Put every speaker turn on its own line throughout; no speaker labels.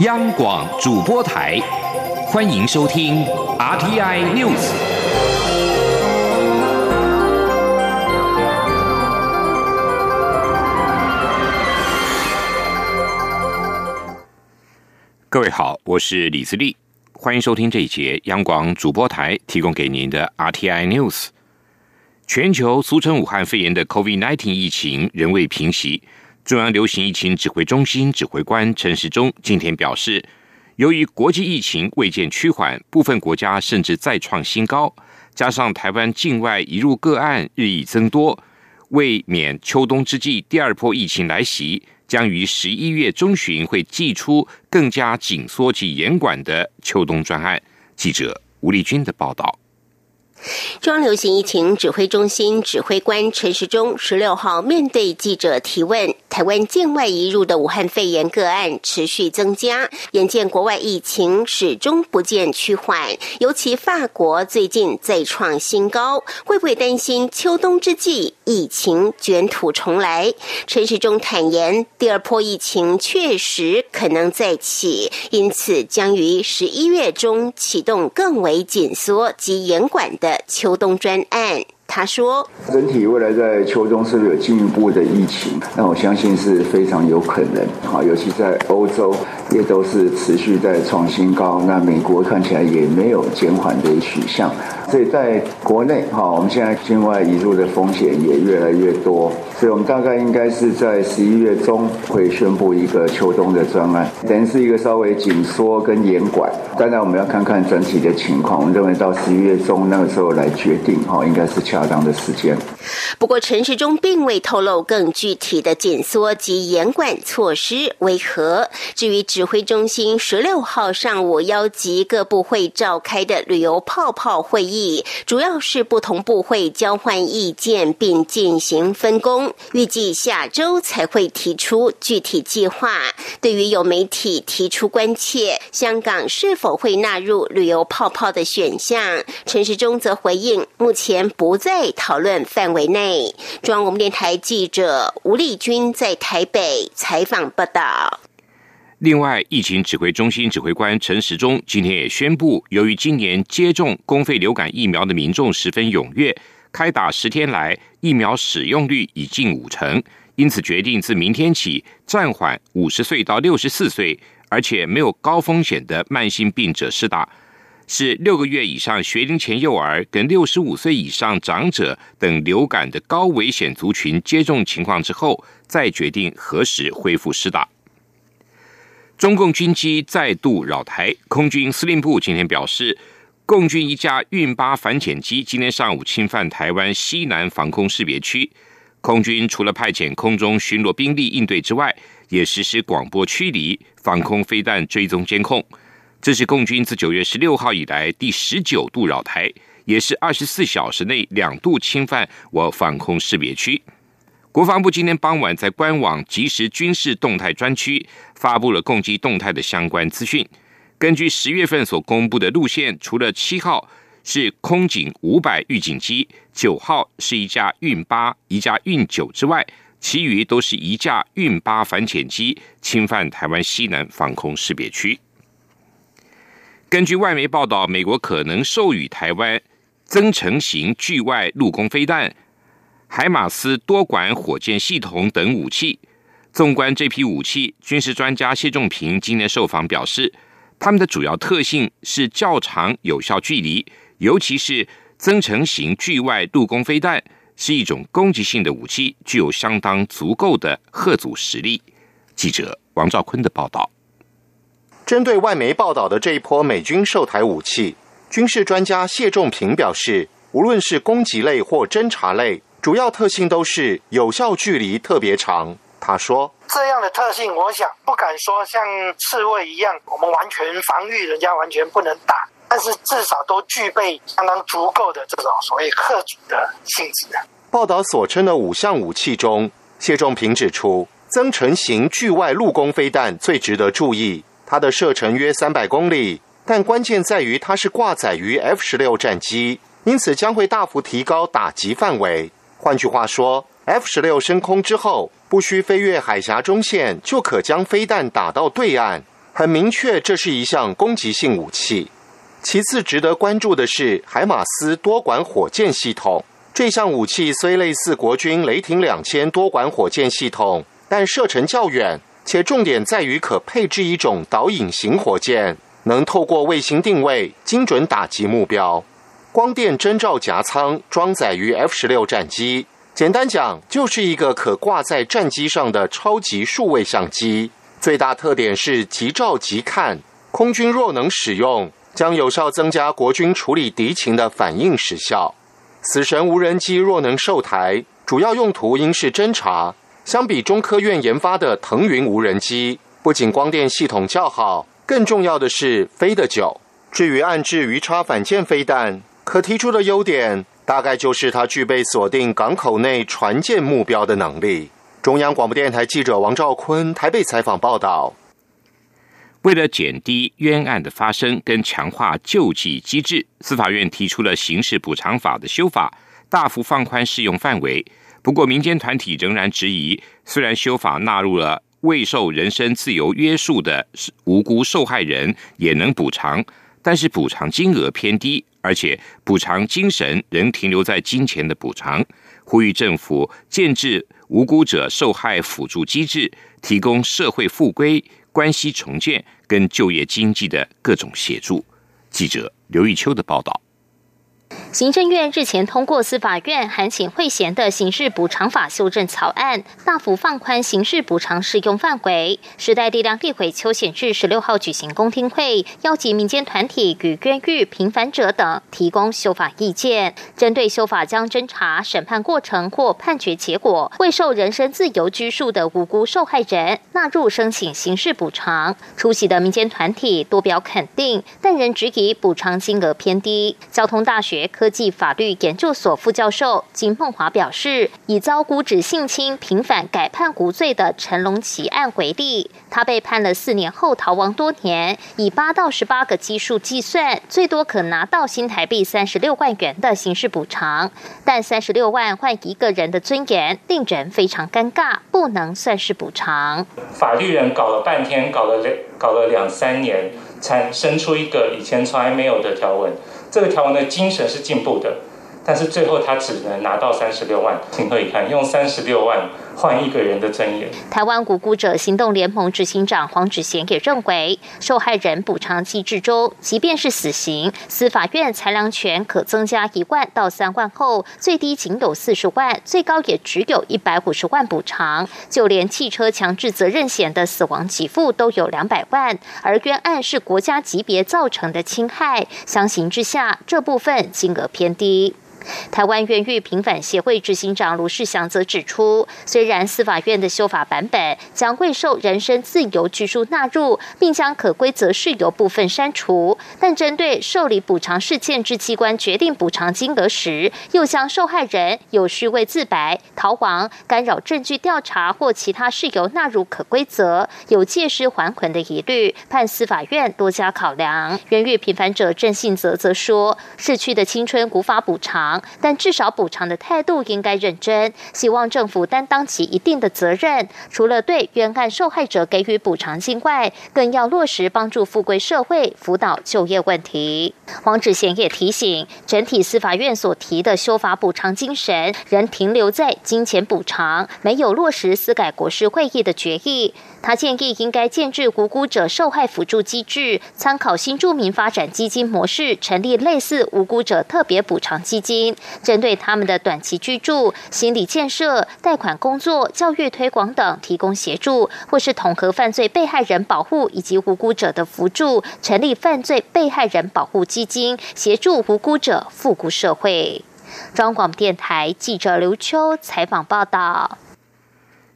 央广主播台，欢迎收听 RTI News。各位好，我是李自立，欢迎收听这一节央广主播台提供给您的 RTI News。全球俗称武汉肺炎的 COVID-19 疫情仍未平息。中央流行疫情指挥中心指挥官陈时中今天表示，由于国际疫情未见趋缓，部分国家甚至再创新高，加上台湾境外移入个案日益增多，为免秋冬之际第二波疫情来袭，将于十一月中旬会寄出更加紧缩及严管的秋冬专案。记者吴丽君的报道。
中央流行疫情指挥中心指挥官陈时中十六号面对记者提问，台湾境外移入的武汉肺炎个案持续增加，眼见国外疫情始终不见趋缓，尤其法国最近再创新高，会不会担心秋冬之际疫情卷土重来？陈时中坦言，第二波疫情确实可能再起，因此将于十一月中启动更为紧缩及严管的。的秋冬专案。他说：“
整体未来在秋冬是不是有进一步的疫情？那我相信是非常有可能。啊，尤其在欧洲也都是持续在创新高。那美国看起来也没有减缓的取向。所以在国内，哈，我们现在境外移入的风险也越来越多。所以我们大概应该是在十一月中会宣布一个秋冬的专案，等于是一个稍微紧缩跟严管。当然我们要看看整体的情况。我们认为到十一月中那个时候来决定，哈，应该是恰。”当的时间。
不过，陈时中并未透露更具体的紧缩及严管措施为何。至于指挥中心十六号上午邀集各部会召开的旅游泡泡会议，主要是不同部会交换意见并进行分工，预计下周才会提出具体计划。对于有媒体提出关切，香港是否会纳入旅游泡泡的选项，陈时中则回应，目前不。在讨论范围内，中央广播电台记者吴丽君在台北采访报道。
另外，疫情指挥中心指挥官陈时中今天也宣布，由于今年接种公费流感疫苗的民众十分踊跃，开打十天来疫苗使用率已近五成，因此决定自明天起暂缓五十岁到六十四岁，而且没有高风险的慢性病者施打。是六个月以上学龄前幼儿跟六十五岁以上长者等流感的高危险族群接种情况之后，再决定何时恢复施打。中共军机再度扰台，空军司令部今天表示，共军一架运八反潜机今天上午侵犯台湾西南防空识别区，空军除了派遣空中巡逻兵力应对之外，也实施广播驱离、防空飞弹追踪监控。这是共军自九月十六号以来第十九度扰台，也是二十四小时内两度侵犯我防空识别区。国防部今天傍晚在官网即时军事动态专区发布了攻击动态的相关资讯。根据十月份所公布的路线，除了七号是空警五百预警机，九号是一架运八、一架运九之外，其余都是一架运八反潜机侵犯台湾西南防空识别区。根据外媒报道，美国可能授予台湾增程型巨外陆攻飞弹、海马斯多管火箭系统等武器。纵观这批武器，军事专家谢仲平今年受访表示，他们的主要特性是较长有效距离，尤其是增程型巨外陆攻飞弹是一种攻击性的武器，具有相当足够的核阻实力。记者王兆坤的报道。
针对外媒报道的这一波美军售台武器，军事专家谢仲平表示，无论是攻击类或侦察类，主要特性都是有效距离特别长。他说：“
这样的特性，我想不敢说像刺猬一样，我们完全防御人家完全不能打，但是至少都具备相当足够的这种所谓克主的性质。”
报道所称的五项武器中，谢仲平指出，增程型巨外陆攻飞弹最值得注意。它的射程约三百公里，但关键在于它是挂载于 F 十六战机，因此将会大幅提高打击范围。换句话说，F 十六升空之后，不需飞越海峡中线，就可将飞弹打到对岸。很明确这是一项攻击性武器。其次值得关注的是海马斯多管火箭系统。这项武器虽类似国军雷霆两千多管火箭系统，但射程较远，且重点在于可配置一种导引型火箭，能透过卫星定位精准打击目标。光电侦照夹舱装载于 F 十六战机，简单讲就是一个可挂在战机上的超级数位相机。最大特点是即照即看，空军若能使用。将有效增加国军处理敌情的反应时效。死神无人机若能受台，主要用途应是侦察。相比中科院研发的腾云无人机，不仅光电系统较好，更重要的是飞得久。至于暗制鱼叉反舰飞弹，可提出的优点大概就是它具备锁定港口内船舰目标的能力。中央广播电台记者王兆坤台北采访报道。
为了减低冤案的发生跟强化救济机制，司法院提出了刑事补偿法的修法，大幅放宽适用范围。不过，民间团体仍然质疑，虽然修法纳入了未受人身自由约束的无辜受害人也能补偿，但是补偿金额偏低，而且补偿精神仍停留在金钱的补偿。呼吁政府建制无辜者受害辅助机制，提供社会复归。关系重建跟就业经济的各种协助。记者刘玉秋的报道。
行政院日前通过司法院函请会衔的刑事补偿法修正草案，大幅放宽刑事补偿适用范围。时代力量立委邱显智十六号举行公听会，邀集民间团体与冤狱平反者等提供修法意见。针对修法将侦查、审判过程或判决结果未受人身自由拘束的无辜受害人纳入申请刑事补偿，出席的民间团体多表肯定，但仍质疑补偿金额偏低。交通大学。科科技法律研究所副教授金凤华表示，以遭姑指性侵平反改判无罪的陈龙奇案为例，他被判了四年后逃亡多年，以八到十八个基数计算，最多可拿到新台币三十六万元的刑事补偿。但三十六万换一个人的尊严，令人非常尴尬，不能算是补偿。
法律人搞了半天，搞了两搞了两三年，才生出一个以前从来没有的条文。这个条文的精神是进步的，但是最后他只能拿到三十六万，情何以堪？用三十六万。换一个人的尊严。
台湾无辜者行动联盟执行长黄志贤也认为，受害人补偿机制中，即便是死刑，司法院裁量权可增加一万到三万后，最低仅有四十万，最高也只有一百五十万补偿。就连汽车强制责任险的死亡给付都有两百万，而冤案是国家级别造成的侵害，相形之下，这部分金额偏低。台湾冤狱平反协会执行长卢世祥则指出，虽然司法院的修法版本将未受人身自由拘束纳入，并将可规则事由部分删除，但针对受理补偿事件之机关决定补偿金额时，又将受害人有虚伪自白、逃亡、干扰证据调查或其他事由纳入可规则，有借尸还魂的疑虑，判司法院多加考量。冤狱平反者郑信泽则说，逝去的青春无法补偿。但至少补偿的态度应该认真，希望政府担当起一定的责任。除了对冤案受害者给予补偿金外，更要落实帮助富贵社会、辅导就业问题。黄志贤也提醒，整体司法院所提的修法补偿精神，仍停留在金钱补偿，没有落实司改国事会议的决议。他建议应该建制无辜者受害辅助机制，参考新住民发展基金模式，成立类似无辜者特别补偿基金，针对他们的短期居住、心理建设、贷款工作、教育推广等提供协助，或是统合犯罪被害人保护以及无辜者的扶助，成立犯罪被害人保护基金，协助无辜者复古社会。中广电台记者刘秋采访报道。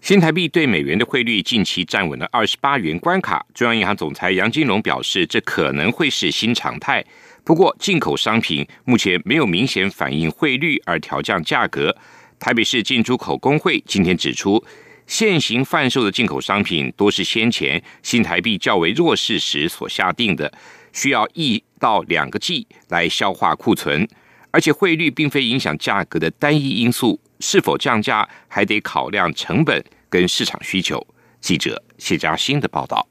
新台币对美元的汇率近期站稳了二十八元关卡。中央银行总裁杨金龙表示，这可能会是新常态。不过，进口商品目前没有明显反映汇率而调降价格。台北市进出口工会今天指出，现行贩售的进口商品多是先前新台币较为弱势时所下定的，需要一到两个季来消化库存，而且汇率并非影响价格的单一因素。是否降价还得考量成本跟市场需求。记者谢佳欣的报道。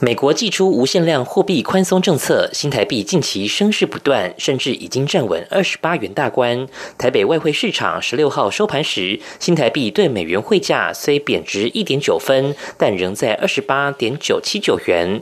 美国祭出无限量货币宽松政策，新台币近期升势不断，甚至已经站稳二十八元大关。台北外汇市场十六号收盘时，新台币对美元汇价虽贬值一点九分，但仍在二十八点九七九元。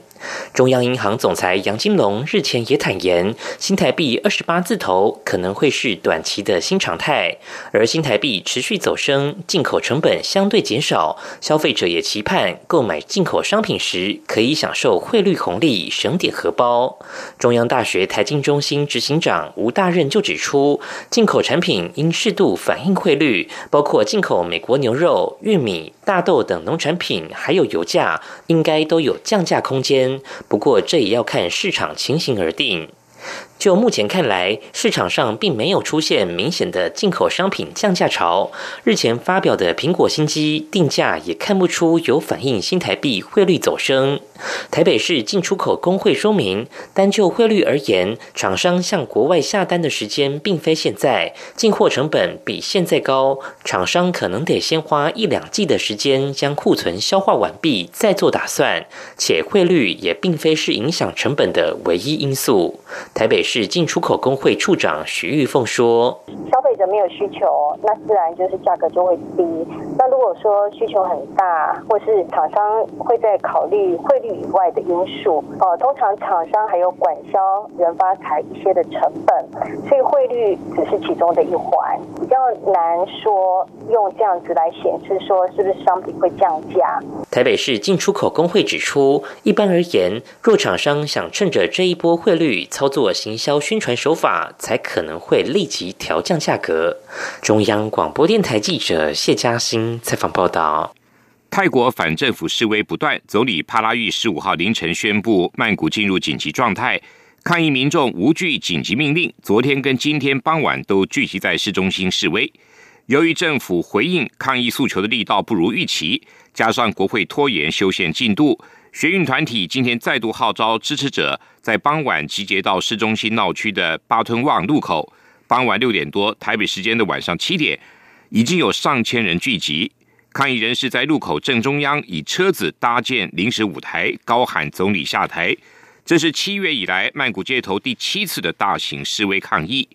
中央银行总裁杨金龙日前也坦言，新台币二十八字头可能会是短期的新常态。而新台币持续走升，进口成本相对减少，消费者也期盼购买进口商品时可以享享受汇率红利，省点荷包。中央大学财经中心执行长吴大任就指出，进口产品应适度反映汇率，包括进口美国牛肉、玉米、大豆等农产品，还有油价，应该都有降价空间。不过，这也要看市场情形而定。就目前看来，市场上并没有出现明显的进口商品降价潮。日前发表的苹果新机定价也看不出有反映新台币汇率走升。台北市进出口工会说明，单就汇率而言，厂商向国外下单的时间并非现在，进货成本比现在高，厂商可能得先花一两季的时间将库存消化完毕，再做打算。且汇率也并非是影响成本的唯一因素。台北。市进出口工会处长徐玉凤说：“
消费者没有需求，那自然就是价格就会低。那如果说需求很大，或是厂商会在考虑汇率以外的因素，哦，通常厂商还有管销、人发财一些的成本，所以汇率只是其中的一环，比较难说用这样子来显示说是不是商品会降价。”
台北市进出口工会指出，一般而言，若厂商想趁着这一波汇率操作行。销宣传手法才可能会立即调降价格。中央广播电台记者谢嘉欣采访报道。
泰国反政府示威不断，总理帕拉育十五号凌晨宣布曼谷进入紧急状态，抗议民众无惧紧急命令，昨天跟今天傍晚都聚集在市中心示威。由于政府回应抗议诉求的力道不如预期，加上国会拖延修宪进度。学运团体今天再度号召支持者在傍晚集结到市中心闹区的巴吞旺路口。傍晚六点多，台北时间的晚上七点，已经有上千人聚集。抗议人士在路口正中央以车子搭建临时舞台，高喊“总理下台”。这是七月以来曼谷街头第七次的大型示威抗议。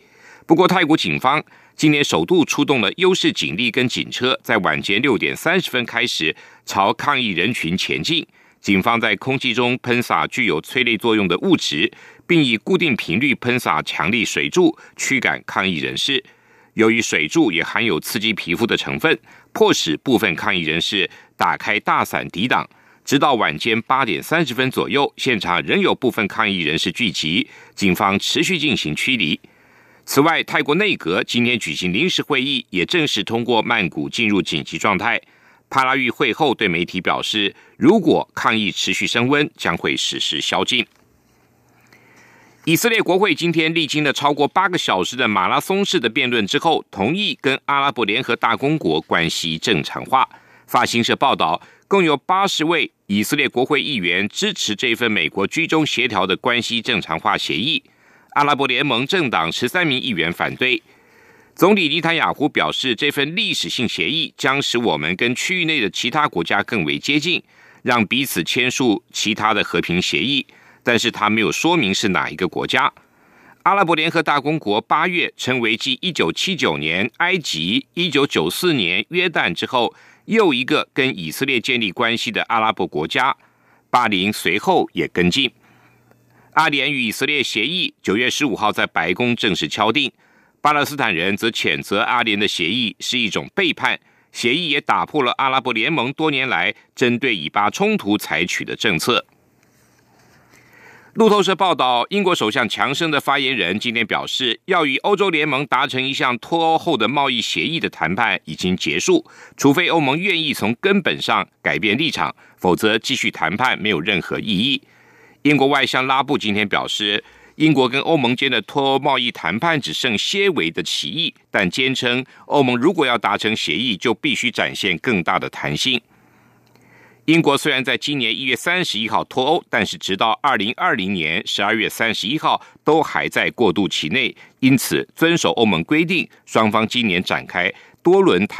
不过，泰国警方今年首度出动了优势警力跟警车，在晚间六点三十分开始朝抗议人群前进。警方在空气中喷洒具有催泪作用的物质，并以固定频率喷洒强力水柱驱赶抗议人士。由于水柱也含有刺激皮肤的成分，迫使部分抗议人士打开大伞抵挡。直到晚间八点三十分左右，现场仍有部分抗议人士聚集，警方持续进行驱离。此外，泰国内阁今天举行临时会议，也正式通过曼谷进入紧急状态。帕拉育会后对媒体表示，如果抗议持续升温，将会实施宵禁。以色列国会今天历经了超过八个小时的马拉松式的辩论之后，同意跟阿拉伯联合大公国关系正常化。法新社报道，共有八十位以色列国会议员支持这份美国居中协调的关系正常化协议，阿拉伯联盟政党十三名议员反对。总理尼坦雅胡表示，这份历史性协议将使我们跟区域内的其他国家更为接近，让彼此签署其他的和平协议。但是他没有说明是哪一个国家。阿拉伯联合大公国八月成为继一九七九年埃及、一九九四年约旦之后又一个跟以色列建立关系的阿拉伯国家。巴林随后也跟进。阿联与以色列协议九月十五号在白宫正式敲定。巴勒斯坦人则谴责阿联的协议是一种背叛，协议也打破了阿拉伯联盟多年来针对以巴冲突采取的政策。路透社报道，英国首相强生的发言人今天表示，要与欧洲联盟达成一项脱欧后的贸易协议的谈判已经结束，除非欧盟愿意从根本上改变立场，否则继续谈判没有任何意义。英国外相拉布今天表示。英国跟欧盟间的脱欧贸易谈判只剩些微的歧义，但坚称欧盟如果要达成协议，就必须展现更大的弹性。英国虽然在今年一月三十一号脱欧，但是直到二零二零年十二月三十一号都还在过渡期内，因此遵守欧盟规定，双方今年展开多轮谈